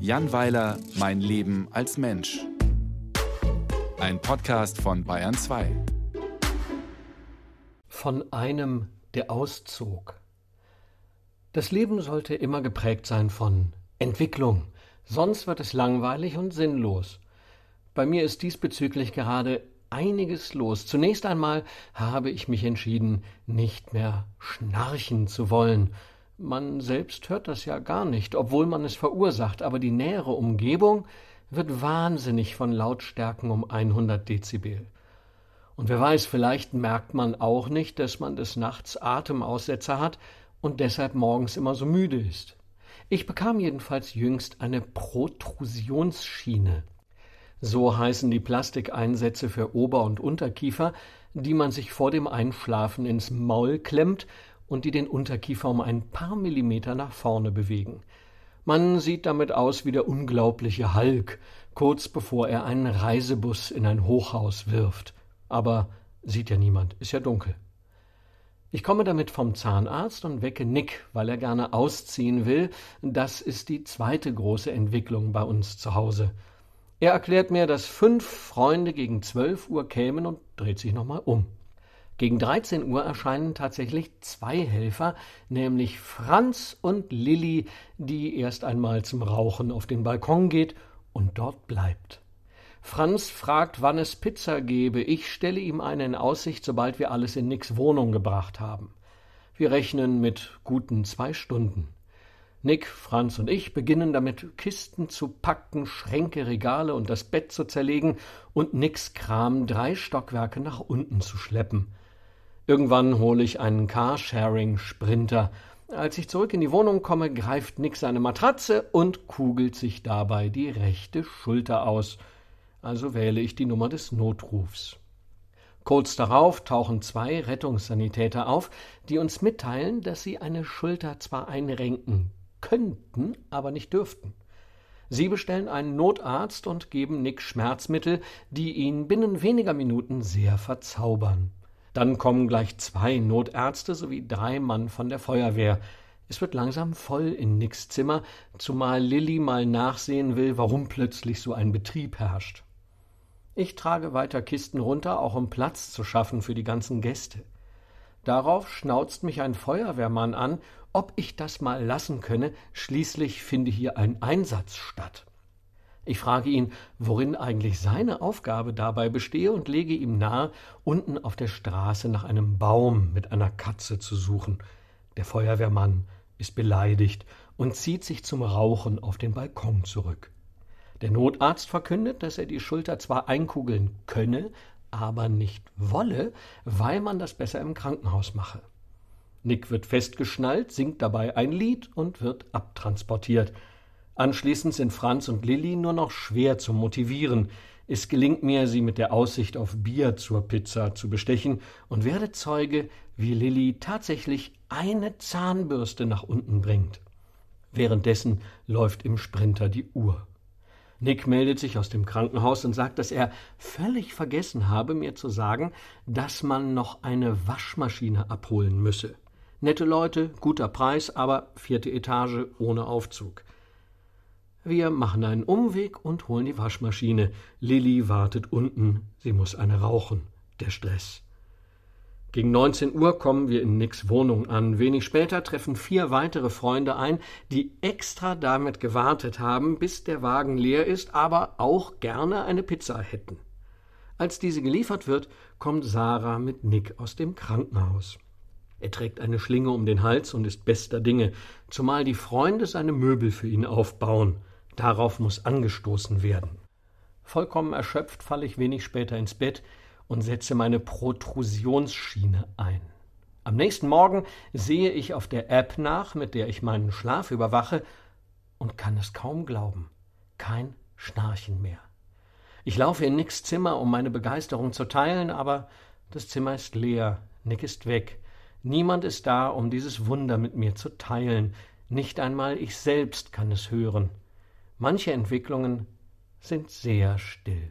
Jan Weiler, Mein Leben als Mensch. Ein Podcast von Bayern 2. Von einem, der auszog. Das Leben sollte immer geprägt sein von Entwicklung, sonst wird es langweilig und sinnlos. Bei mir ist diesbezüglich gerade einiges los. Zunächst einmal habe ich mich entschieden, nicht mehr schnarchen zu wollen. Man selbst hört das ja gar nicht, obwohl man es verursacht, aber die nähere Umgebung wird wahnsinnig von Lautstärken um 100 Dezibel. Und wer weiß, vielleicht merkt man auch nicht, dass man des Nachts Atemaussetzer hat und deshalb morgens immer so müde ist. Ich bekam jedenfalls jüngst eine Protrusionsschiene. So heißen die Plastikeinsätze für Ober- und Unterkiefer, die man sich vor dem Einschlafen ins Maul klemmt und die den Unterkiefer um ein paar Millimeter nach vorne bewegen. Man sieht damit aus wie der unglaubliche Hulk, kurz bevor er einen Reisebus in ein Hochhaus wirft. Aber sieht ja niemand, ist ja dunkel. Ich komme damit vom Zahnarzt und wecke Nick, weil er gerne ausziehen will. Das ist die zweite große Entwicklung bei uns zu Hause. Er erklärt mir, dass fünf Freunde gegen zwölf Uhr kämen und dreht sich nochmal um. Gegen 13 Uhr erscheinen tatsächlich zwei Helfer, nämlich Franz und Lilli, die erst einmal zum Rauchen auf den Balkon geht und dort bleibt. Franz fragt, wann es Pizza gebe. Ich stelle ihm eine in Aussicht, sobald wir alles in Nicks Wohnung gebracht haben. Wir rechnen mit guten zwei Stunden. Nick, Franz und ich beginnen damit, Kisten zu packen, Schränke, Regale und das Bett zu zerlegen und Nicks Kram drei Stockwerke nach unten zu schleppen. Irgendwann hole ich einen Carsharing-Sprinter. Als ich zurück in die Wohnung komme, greift Nick seine Matratze und kugelt sich dabei die rechte Schulter aus. Also wähle ich die Nummer des Notrufs. Kurz darauf tauchen zwei Rettungssanitäter auf, die uns mitteilen, dass sie eine Schulter zwar einrenken könnten, aber nicht dürften. Sie bestellen einen Notarzt und geben Nick Schmerzmittel, die ihn binnen weniger Minuten sehr verzaubern. Dann kommen gleich zwei Notärzte sowie drei Mann von der Feuerwehr. Es wird langsam voll in Nicks Zimmer, zumal Lilly mal nachsehen will, warum plötzlich so ein Betrieb herrscht. Ich trage weiter Kisten runter, auch um Platz zu schaffen für die ganzen Gäste. Darauf schnauzt mich ein Feuerwehrmann an ob ich das mal lassen könne, schließlich finde hier ein Einsatz statt. Ich frage ihn, worin eigentlich seine Aufgabe dabei bestehe und lege ihm nahe, unten auf der Straße nach einem Baum mit einer Katze zu suchen. Der Feuerwehrmann ist beleidigt und zieht sich zum Rauchen auf den Balkon zurück. Der Notarzt verkündet, dass er die Schulter zwar einkugeln könne, aber nicht wolle, weil man das besser im Krankenhaus mache. Nick wird festgeschnallt, singt dabei ein Lied und wird abtransportiert. Anschließend sind Franz und Lilli nur noch schwer zu motivieren. Es gelingt mir, sie mit der Aussicht auf Bier zur Pizza zu bestechen und werde Zeuge, wie Lilli tatsächlich eine Zahnbürste nach unten bringt. Währenddessen läuft im Sprinter die Uhr. Nick meldet sich aus dem Krankenhaus und sagt, dass er völlig vergessen habe, mir zu sagen, dass man noch eine Waschmaschine abholen müsse. Nette Leute, guter Preis, aber vierte Etage ohne Aufzug. Wir machen einen Umweg und holen die Waschmaschine. Lilly wartet unten. Sie muss eine rauchen. Der Stress. Gegen 19 Uhr kommen wir in Nicks Wohnung an. Wenig später treffen vier weitere Freunde ein, die extra damit gewartet haben, bis der Wagen leer ist, aber auch gerne eine Pizza hätten. Als diese geliefert wird, kommt Sarah mit Nick aus dem Krankenhaus. Er trägt eine Schlinge um den Hals und ist bester Dinge, zumal die Freunde seine Möbel für ihn aufbauen. Darauf muss angestoßen werden. Vollkommen erschöpft falle ich wenig später ins Bett und setze meine Protrusionsschiene ein. Am nächsten Morgen sehe ich auf der App nach, mit der ich meinen Schlaf überwache, und kann es kaum glauben. Kein Schnarchen mehr. Ich laufe in Nicks Zimmer, um meine Begeisterung zu teilen, aber das Zimmer ist leer, Nick ist weg. Niemand ist da, um dieses Wunder mit mir zu teilen, nicht einmal ich selbst kann es hören. Manche Entwicklungen sind sehr still.